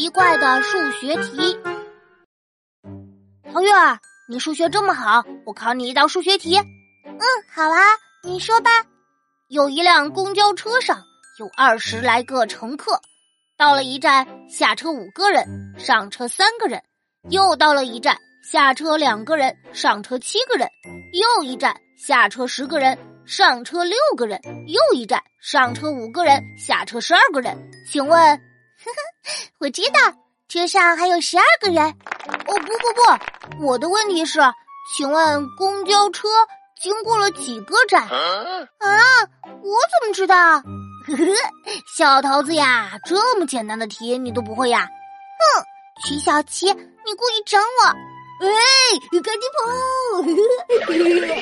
奇怪的数学题。唐月儿，你数学这么好，我考你一道数学题。嗯，好啊，你说吧。有一辆公交车上有二十来个乘客，到了一站下车五个人，上车三个人；又到了一站下车两个人，上车七个人；又一站下车十个人，上车六个人；又一站上车五个人，下车十二个人。请问，我知道，车上还有十二个人。哦，不不不，我的问题是，请问公交车。经过了几个站啊？我怎么知道？呵呵，小桃子呀，这么简单的题你都不会呀？哼，曲小琪，你故意整我！哎，赶紧跑！